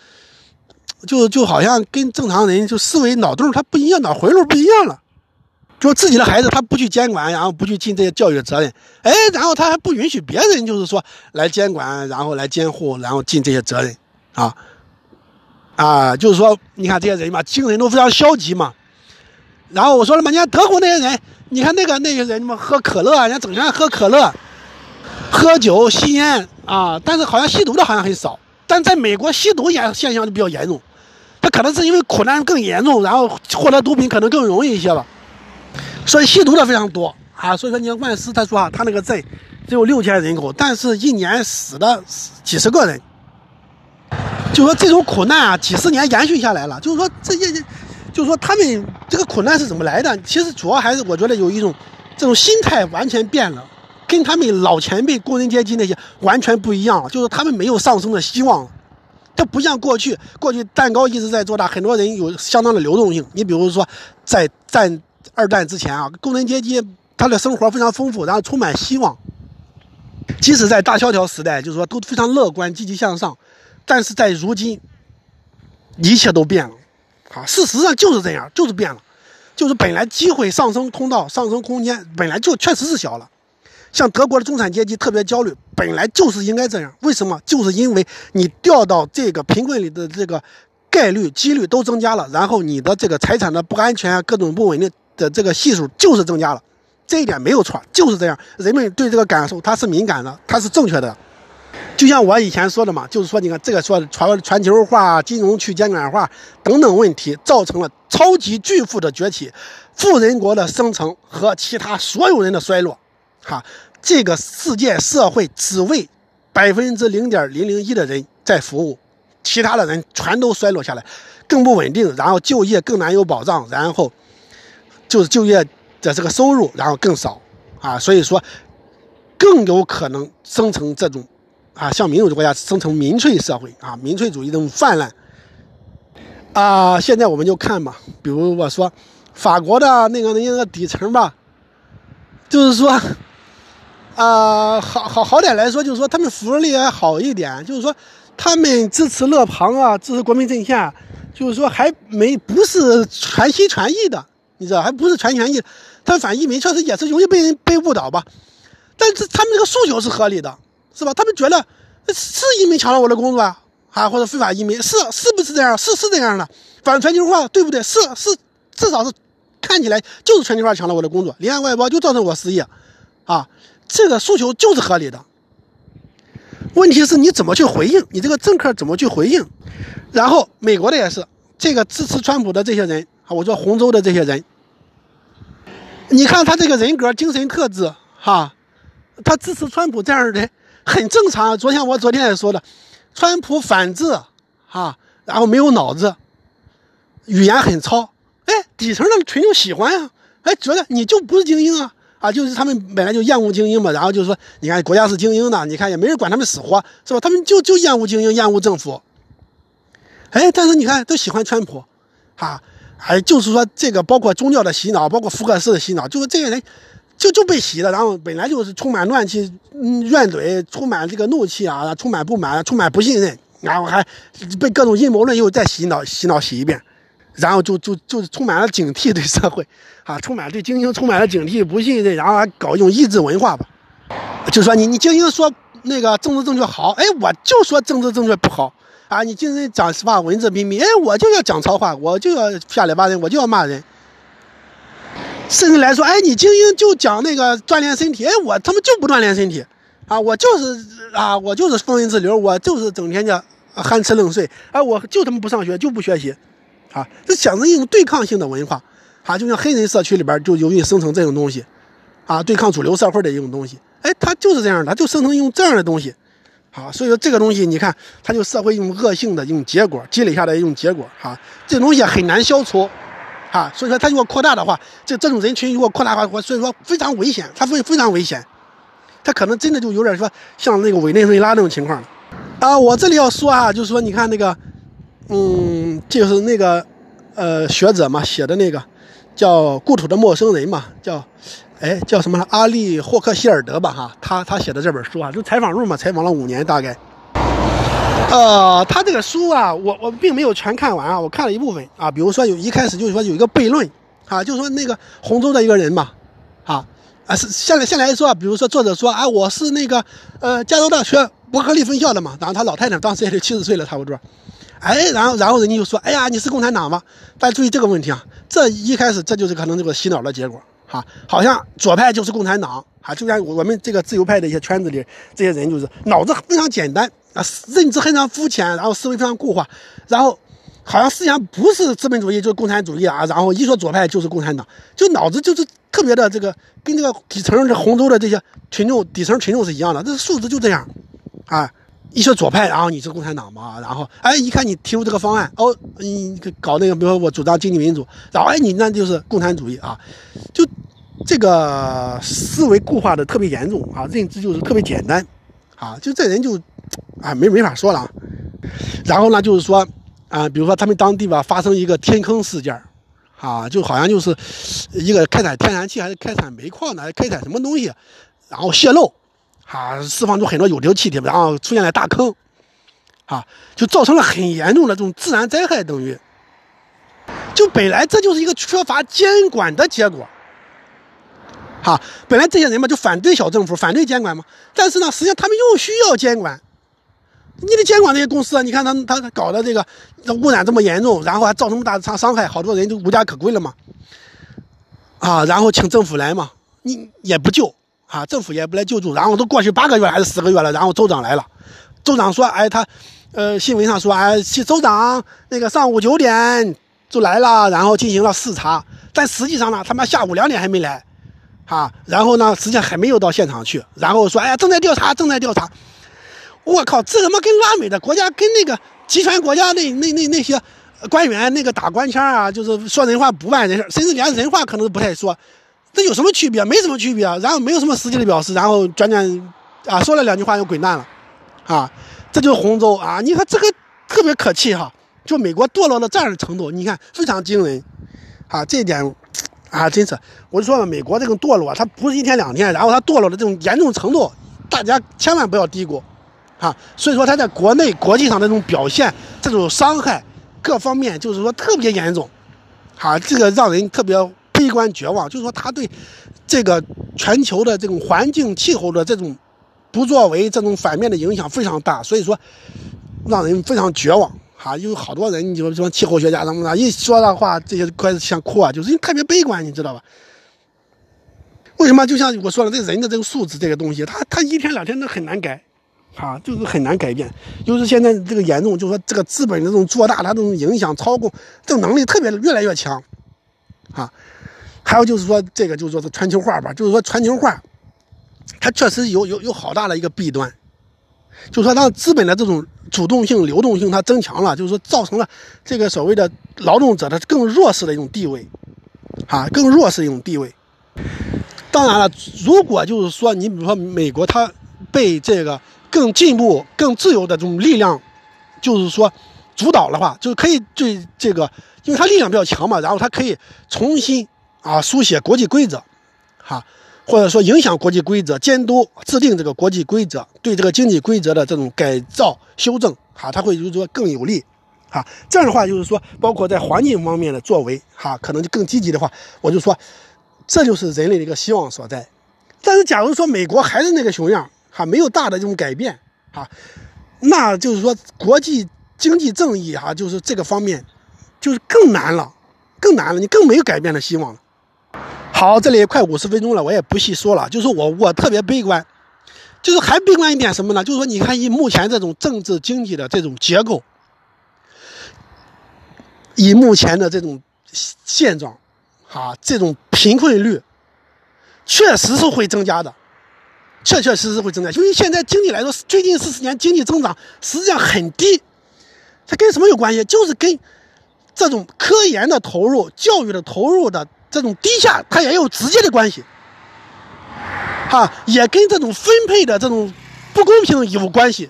就就好像跟正常人就思维脑洞他不一样，脑回路不一样了。就自己的孩子，他不去监管，然后不去尽这些教育责任，哎，然后他还不允许别人，就是说来监管，然后来监护，然后尽这些责任，啊，啊，就是说，你看这些人嘛，精神都非常消极嘛。然后我说了嘛，你看德国那些人，你看那个那些人嘛，喝可乐，人家整天喝可乐，喝酒吸烟啊，但是好像吸毒的好像很少。但在美国吸毒也现象就比较严重，他可能是因为苦难更严重，然后获得毒品可能更容易一些吧。所以吸毒的非常多啊，所以说你看万斯他说啊，他那个镇只有六千人口，但是一年死的几十个人，就说这种苦难啊，几十年延续下来了。就是说这些，就是说他们这个苦难是怎么来的？其实主要还是我觉得有一种这种心态完全变了，跟他们老前辈工人阶级那些完全不一样了。就是他们没有上升的希望，这不像过去，过去蛋糕一直在做大，很多人有相当的流动性。你比如说在战。二战之前啊，工人阶级他的生活非常丰富，然后充满希望。即使在大萧条时代，就是说都非常乐观、积极向上。但是在如今，一切都变了，啊，事实上就是这样，就是变了，就是本来机会上升通道、上升空间本来就确实是小了。像德国的中产阶级特别焦虑，本来就是应该这样。为什么？就是因为你掉到这个贫困里的这个概率、几率都增加了，然后你的这个财产的不安全啊，各种不稳定。的这个系数就是增加了，这一点没有错，就是这样。人们对这个感受，它是敏感的，它是正确的。就像我以前说的嘛，就是说，你看这个说全全球化、金融去监管化等等问题，造成了超级巨富的崛起，富人国的生成和其他所有人的衰落。哈，这个世界社会只为百分之零点零零一的人在服务，其他的人全都衰落下来，更不稳定，然后就业更难有保障，然后。就是就业的这个收入，然后更少，啊，所以说更有可能生成这种，啊，像民主国家生成民粹社会啊，民粹主义这种泛滥，啊，现在我们就看吧，比如我说法国的那个那个底层吧，就是说，啊，好好好点来说，就是说他们福利还好一点，就是说他们支持勒庞啊，支持国民阵线，就是说还没不是全心全意的。你知道还不是全全意，他反移民确实也是容易被人被误导吧，但是他们这个诉求是合理的，是吧？他们觉得是移民抢了我的工作啊，啊或者非法移民是是不是这样？是是这样的，反全球化对不对？是是，至少是看起来就是全球化抢了我的工作，离岸外包就造成我失业，啊，这个诉求就是合理的。问题是你怎么去回应？你这个政客怎么去回应？然后美国的也是，这个支持川普的这些人啊。我说洪州的这些人，你看他这个人格、精神特质，哈，他支持川普这样的人很正常。昨天我昨天也说了，川普反智，哈，然后没有脑子，语言很糙，哎，底层的群众喜欢呀，哎，觉得你就不是精英啊，啊，就是他们本来就厌恶精英嘛，然后就是说，你看国家是精英的，你看也没人管他们死活，是吧？他们就就厌恶精英，厌恶政府，哎，但是你看都喜欢川普，哈。哎，就是说这个包括宗教的洗脑，包括福克斯的洗脑，就是这些人就就被洗了，然后本来就是充满乱气、怨怼，充满这个怒气啊，充满不满，充满不信任，然后还被各种阴谋论又再洗脑、洗脑洗一遍，然后就就就充满了警惕对社会，啊，充满对精英充满了警惕，不信任，然后还搞一种抑制文化吧，就说你你精英说那个政治正确好，哎，我就说政治正确不好，啊，你精英讲实话，文质彬彬，哎，我就要讲糙话，我就要下里巴人，我就要骂人，甚至来说，哎，你精英就讲那个锻炼身体，哎，我他妈就不锻炼身体，啊，我就是啊，我就是风云之流，我就是整天的酣吃冷睡，哎，我就他妈不上学，就不学习。啊，这想着一种对抗性的文化，啊，就像黑人社区里边就容易生成这种东西，啊，对抗主流社会的一种东西，哎，他就是这样的，就生成一种这样的东西，啊，所以说这个东西，你看，它就社会一种恶性的一种结果，积累下来一种结果，哈，这东西很难消除，啊，所以说它如果扩大的话，这这种人群如果扩大的话，所以说非常危险，它会非常危险，它可能真的就有点说像那个委内瑞拉那种情况，啊，我这里要说啊，就是说你看那个。嗯，就是那个，呃，学者嘛写的那个，叫《故土的陌生人》嘛，叫，哎，叫什么？阿利霍克希尔德吧，哈，他他写的这本书啊，就采访录嘛，采访了五年大概。呃，他这个书啊，我我并没有全看完啊，我看了一部分啊，比如说有一开始就是说有一个悖论啊，就是说那个洪州的一个人嘛，啊啊是现在现在来说，比如说作者说啊，我是那个呃加州大学伯克利分校的嘛，然后他老太太当时也就七十岁了，差不多。哎，然后，然后人家就说：“哎呀，你是共产党吗？”大家注意这个问题啊，这一开始这就是可能这个洗脑的结果，哈，好像左派就是共产党，哈，就像我们这个自由派的一些圈子里这些人，就是脑子非常简单啊，认知非常肤浅，然后思维非常固化，然后好像思想不是资本主义就是共产主义啊，然后一说左派就是共产党，就脑子就是特别的这个跟这个底层的洪州的这些群众底层群众是一样的，这素质就这样，啊。一说左派，然后你是共产党嘛？然后，哎，一看你提出这个方案，哦，你搞那个，比如说我主张经济民主，然后哎，你那就是共产主义啊，就这个思维固化的特别严重啊，认知就是特别简单啊，就这人就啊没没法说了。然后呢，就是说啊，比如说他们当地吧发生一个天坑事件啊，就好像就是一个开采天然气还是开采煤矿的，开采什么东西，然后泄漏。啊，释放出很多有毒气体，然后出现了大坑，啊，就造成了很严重的这种自然灾害，等于，就本来这就是一个缺乏监管的结果，哈，本来这些人嘛就反对小政府，反对监管嘛，但是呢，实际上他们又需要监管，你得监管这些公司啊，你看他他搞的这个污染这么严重，然后还造成么大的伤伤害，好多人都无家可归了嘛，啊，然后请政府来嘛，你也不救。啊，政府也不来救助，然后都过去八个月还是十个月了，然后州长来了，州长说，哎，他，呃，新闻上说，哎，州长那个上午九点就来了，然后进行了视察，但实际上呢，他妈下午两点还没来，啊，然后呢，实际上还没有到现场去，然后说，哎呀，正在调查，正在调查，我靠，这他妈跟拉美的国家跟那个集权国家那那那那些官员那个打官腔啊，就是说人话不办人事，甚至连人话可能都不太说。这有什么区别？没什么区别啊。然后没有什么实际的表示，然后转转啊说了两句话又滚蛋了，啊，这就是洪州啊。你看这个特别可气哈，就美国堕落到这样的程度，你看非常惊人，啊，这一点啊真是，我就说了，美国这种堕落，它不是一天两天，然后它堕落的这种严重程度，大家千万不要低估，啊，所以说他在国内国际上的这种表现，这种伤害各方面就是说特别严重，啊，这个让人特别。悲观绝望，就是说他对这个全球的这种环境气候的这种不作为，这种反面的影响非常大，所以说让人非常绝望哈。有好多人，你就说气候学家什么的，一说的话，这些快想哭啊，就是特别悲观，你知道吧？为什么？就像我说的，这人的这个素质，这个东西，他他一天两天都很难改，啊，就是很难改变。就是现在这个严重，就是说这个资本的这种做大，它这种影响操控，这种能力特别越来越强，啊。还有就是说，这个就是说是全球化吧，就是说全球化，它确实有有有好大的一个弊端，就是说让资本的这种主动性、流动性它增强了，就是说造成了这个所谓的劳动者的更弱势的一种地位，啊，更弱势一种地位。当然了，如果就是说你比如说美国它被这个更进步、更自由的这种力量，就是说主导的话，就可以对这个，因为它力量比较强嘛，然后它可以重新。啊，书写国际规则，哈，或者说影响国际规则、监督制定这个国际规则，对这个经济规则的这种改造修正，哈，它会就是说更有利，啊，这样的话就是说，包括在环境方面的作为，哈，可能就更积极的话，我就说，这就是人类的一个希望所在。但是，假如说美国还是那个熊样，哈，没有大的这种改变，哈，那就是说国际经济正义，哈，就是这个方面，就是更难了，更难了，你更没有改变的希望了。好，这里也快五十分钟了，我也不细说了，就是我我特别悲观，就是还悲观一点什么呢？就是说，你看以目前这种政治经济的这种结构。以目前的这种现状，哈，这种贫困率确实是会增加的，确确实实会增加。因为现在经济来说，最近四十年经济增长实际上很低，它跟什么有关系？就是跟这种科研的投入、教育的投入的这种低下，它也有直接的关系，哈，也跟这种分配的这种不公平有关系。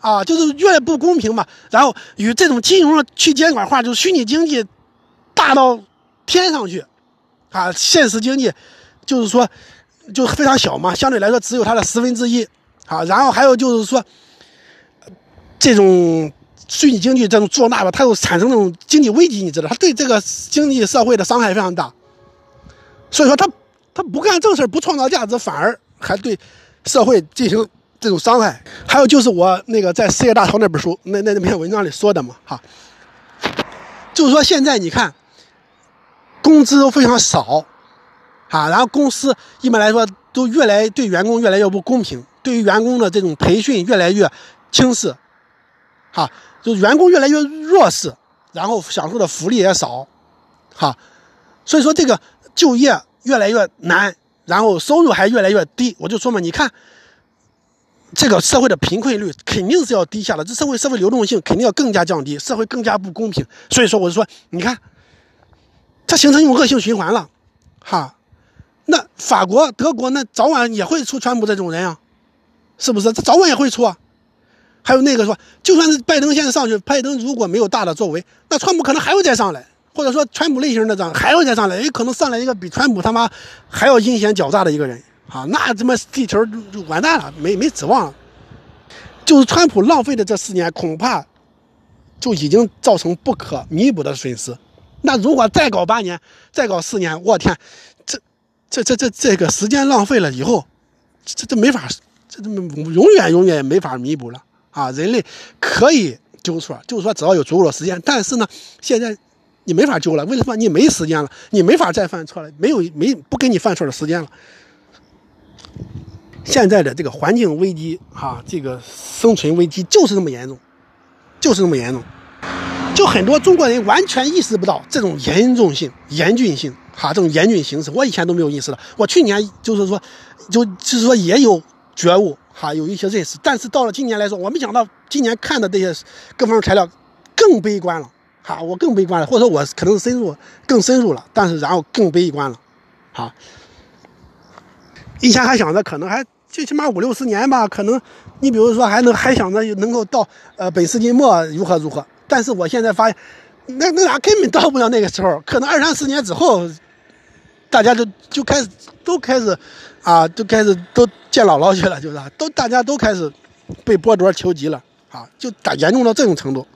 啊，就是越不公平嘛，然后与这种金融的去监管化，就是虚拟经济大到天上去，啊，现实经济就是说就非常小嘛，相对来说只有它的十分之一，啊，然后还有就是说这种虚拟经济这种做大吧，它又产生这种经济危机，你知道，它对这个经济社会的伤害非常大，所以说他他不干正事不创造价值，反而还对社会进行。这种伤害，还有就是我那个在《世界大潮》那本书那那那篇文章里说的嘛，哈，就是说现在你看，工资都非常少，啊，然后公司一般来说都越来对员工越来越不公平，对于员工的这种培训越来越轻视，哈，就员工越来越弱势，然后享受的福利也少，哈，所以说这个就业越来越难，然后收入还越来越低，我就说嘛，你看。这个社会的贫困率肯定是要低下的，这社会社会流动性肯定要更加降低，社会更加不公平。所以说，我就说，你看，它形成一种恶性循环了，哈。那法国、德国那早晚也会出川普这种人啊，是不是？这早晚也会出啊。还有那个说，就算是拜登现在上去，拜登如果没有大的作为，那川普可能还会再上来，或者说川普类型的这样还会再上来，也可能上来一个比川普他妈还要阴险狡诈的一个人。啊，那他妈地球就完蛋了，没没指望了。就是川普浪费的这四年，恐怕就已经造成不可弥补的损失。那如果再搞八年，再搞四年，我天，这这这这这个时间浪费了以后，这这没法，这这永远永远也没法弥补了啊！人类可以纠错，就是说只要有足够的时间，但是呢，现在你没法纠了，为什么？你没时间了，你没法再犯错了，没有没不给你犯错的时间了。现在的这个环境危机，哈，这个生存危机就是那么严重，就是那么严重，就很多中国人完全意识不到这种严重性、严峻性，哈，这种严峻形势，我以前都没有意识到。我去年就是说，就就是说也有觉悟，哈，有一些认识，但是到了今年来说，我没想到今年看的这些各方面材料更悲观了，哈，我更悲观了，或者说我可能是深入更深入了，但是然后更悲观了，哈，以前还想着可能还。最起码五六十年吧，可能你比如说还能还想着能够到呃本世纪末如何如何，但是我现在发现，那那俩根本到不了那个时候，可能二三十年之后，大家就就开始都开始啊，都开始都见姥姥去了，就是都大家都开始被剥夺求疾了啊，就打严重到这种程度。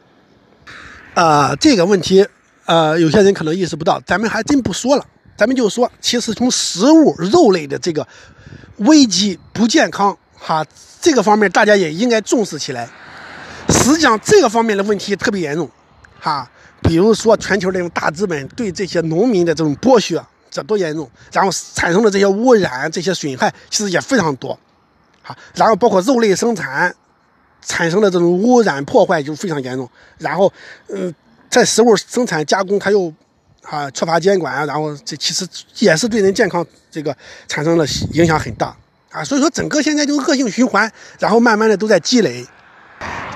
啊，这个问题呃，有些人可能意识不到，咱们还真不说了，咱们就说，其实从食物肉类的这个。危机不健康，哈，这个方面大家也应该重视起来。实际上，这个方面的问题特别严重，哈，比如说全球这种大资本对这些农民的这种剥削，这多严重！然后产生的这些污染、这些损害，其实也非常多，哈。然后包括肉类生产产生的这种污染破坏就非常严重。然后，嗯，在食物生产加工，它又。啊，缺乏监管，然后这其实也是对人健康这个产生了影响很大啊，所以说整个现在就恶性循环，然后慢慢的都在积累，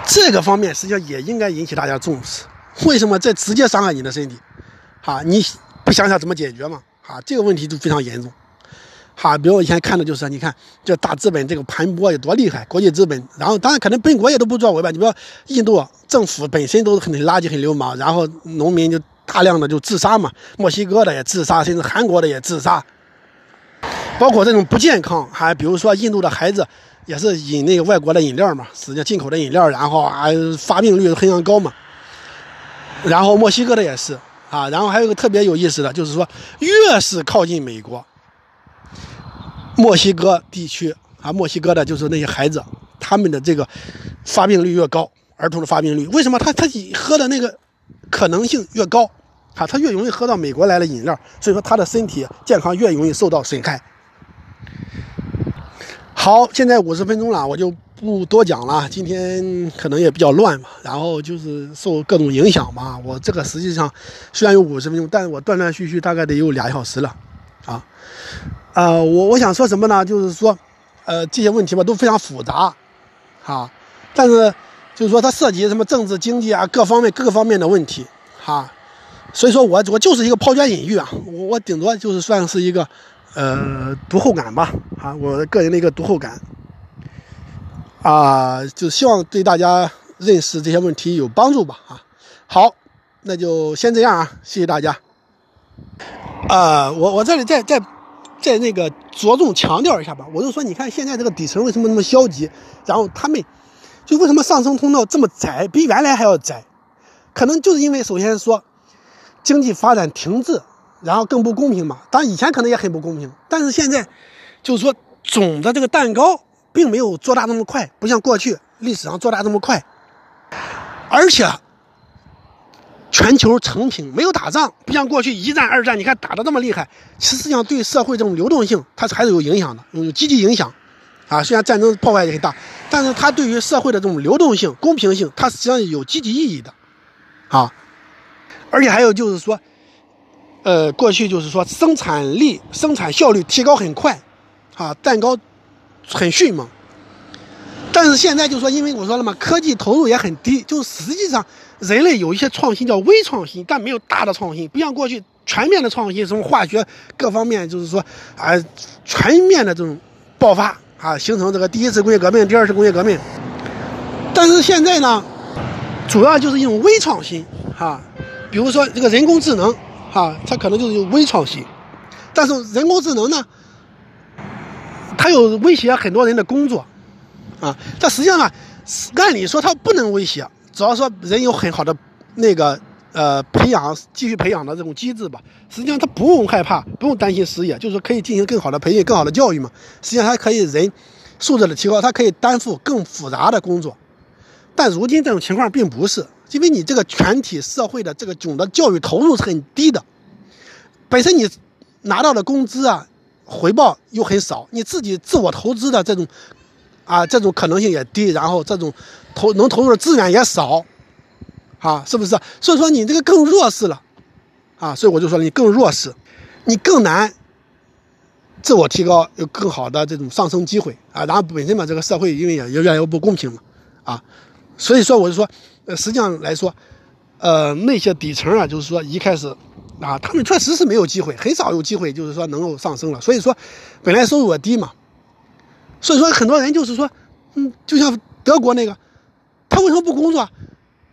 这个方面实际上也应该引起大家重视。为什么这直接伤害你的身体？哈，你不想想怎么解决吗？哈，这个问题就非常严重。哈，比如我以前看的就是你看这大资本这个盘剥有多厉害，国际资本，然后当然可能本国也都不作为吧。你比如印度政府本身都是很垃圾、很流氓，然后农民就。大量的就自杀嘛，墨西哥的也自杀，甚至韩国的也自杀，包括这种不健康，还比如说印度的孩子也是饮那个外国的饮料嘛，直接进口的饮料，然后啊发病率非常高嘛。然后墨西哥的也是啊，然后还有一个特别有意思的，就是说越是靠近美国，墨西哥地区啊，墨西哥的就是那些孩子，他们的这个发病率越高，儿童的发病率为什么？他他喝的那个可能性越高啊，他越容易喝到美国来的饮料，所以说他的身体健康越容易受到损害。好，现在五十分钟了，我就。不多讲了，今天可能也比较乱嘛，然后就是受各种影响嘛。我这个实际上虽然有五十分钟，但是我断断续续大概得有俩小时了，啊，呃，我我想说什么呢？就是说，呃，这些问题吧都非常复杂，哈，但是就是说它涉及什么政治、经济啊各方面各个方面的问题，哈，所以说我我就是一个抛砖引玉啊，我我顶多就是算是一个呃读后感吧，啊，我个人的一个读后感。啊，就希望对大家认识这些问题有帮助吧。啊，好，那就先这样啊，谢谢大家。啊，我我这里再再再那个着重强调一下吧。我就说，你看现在这个底层为什么那么消极？然后他们就为什么上升通道这么窄，比原来还要窄？可能就是因为首先说经济发展停滞，然后更不公平嘛。当然以前可能也很不公平，但是现在就是说总的这个蛋糕。并没有做大那么快，不像过去历史上做大那么快，而且全球成品没有打仗，不像过去一战、二战，你看打的那么厉害，实际上对社会这种流动性它还是有影响的，有积极影响，啊，虽然战争破坏也很大，但是它对于社会的这种流动性、公平性，它实际上有积极意义的，啊，而且还有就是说，呃，过去就是说生产力、生产效率提高很快，啊，蛋糕。很迅猛，但是现在就说，因为我说了嘛，科技投入也很低，就实际上人类有一些创新叫微创新，但没有大的创新，不像过去全面的创新，什么化学各方面，就是说啊，全面的这种爆发啊，形成这个第一次工业革命、第二次工业革命。但是现在呢，主要就是一种微创新哈，比如说这个人工智能啊，它可能就是微创新，但是人工智能呢？它有威胁很多人的工作，啊，但实际上呢，按理说它不能威胁，只要说人有很好的那个呃培养、继续培养的这种机制吧。实际上它不用害怕，不用担心失业，就是可以进行更好的培训、更好的教育嘛。实际上它可以人素质的提高，它可以担负更复杂的工作。但如今这种情况并不是，因为你这个全体社会的这个总的教育投入是很低的，本身你拿到的工资啊。回报又很少，你自己自我投资的这种，啊，这种可能性也低，然后这种投能投入的资源也少，啊，是不是？所以说你这个更弱势了，啊，所以我就说你更弱势，你更难自我提高，有更好的这种上升机会啊。然后本身嘛，这个社会因为也越来越不公平嘛，啊，所以说我就说，呃，实际上来说，呃，那些底层啊，就是说一开始。啊，他们确实是没有机会，很少有机会，就是说能够上升了。所以说，本来收入也低嘛，所以说很多人就是说，嗯，就像德国那个，他为什么不工作？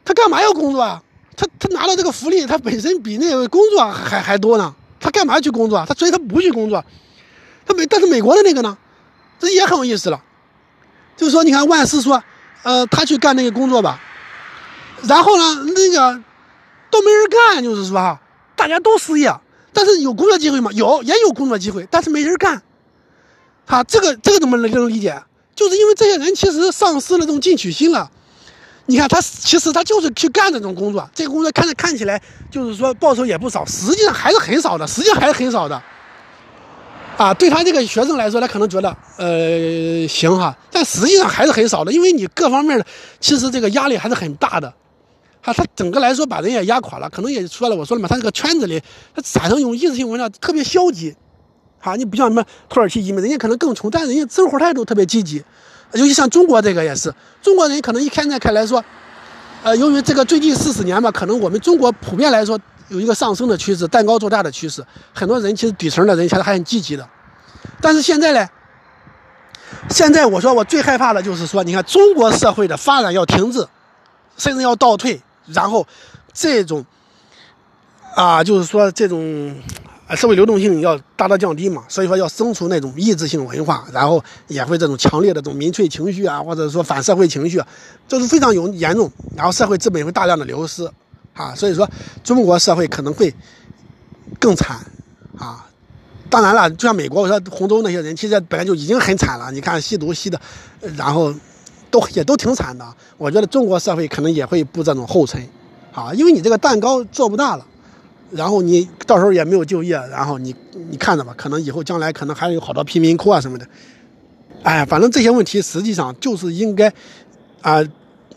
他干嘛要工作啊？他他拿到这个福利，他本身比那个工作还还多呢。他干嘛去工作？他所以他不去工作。他美，但是美国的那个呢，这也很有意思了，就是说，你看万斯说，呃，他去干那个工作吧，然后呢，那个都没人干，就是说。大家都失业，但是有工作机会吗？有，也有工作机会，但是没人干。他这个这个怎么能理解？就是因为这些人其实丧失了这种进取心了。你看他其实他就是去干这种工作，这个工作看着看起来就是说报酬也不少，实际上还是很少的，实际上还是很少的。啊，对他这个学生来说，他可能觉得呃行哈，但实际上还是很少的，因为你各方面的其实这个压力还是很大的。他他整个来说把人也压垮了，可能也说了，我说了嘛，他这个圈子里，他产生一种意识性文化特别消极，哈，你不像什么土耳其移民，人家可能更穷，但是人家生活态度特别积极，尤其像中国这个也是，中国人可能一现在看来说，呃，由于这个最近四十年嘛，可能我们中国普遍来说有一个上升的趋势，蛋糕做大的趋势，很多人其实底层的人其实还很积极的，但是现在呢，现在我说我最害怕的就是说，你看中国社会的发展要停滞，甚至要倒退。然后，这种啊，就是说这种社会流动性要大大降低嘛，所以说要生出那种抑制性文化，然后也会这种强烈的这种民粹情绪啊，或者说反社会情绪，这是非常有严重。然后社会资本会大量的流失，啊，所以说中国社会可能会更惨啊。当然了，就像美国，我说洪州那些人，其实本来就已经很惨了。你看吸毒吸的，然后都也都挺惨的。我觉得中国社会可能也会步这种后尘，啊，因为你这个蛋糕做不大了，然后你到时候也没有就业，然后你你看着吧，可能以后将来可能还有好多贫民窟啊什么的。哎，反正这些问题实际上就是应该啊，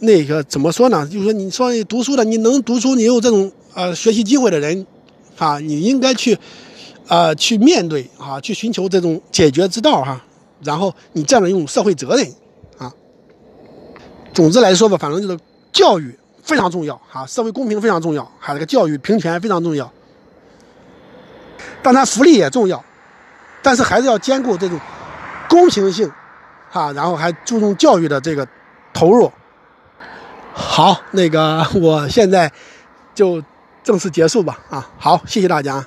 那个怎么说呢？就是说，你说读书的，你能读书，你有这种呃学习机会的人，啊，你应该去。呃，去面对啊，去寻求这种解决之道哈，然后你这样用社会责任啊。总之来说吧，反正就是教育非常重要哈，社会公平非常重要，还有个教育平权非常重要。当然，福利也重要，但是还是要兼顾这种公平性哈，然后还注重教育的这个投入。好，那个我现在就正式结束吧啊，好，谢谢大家。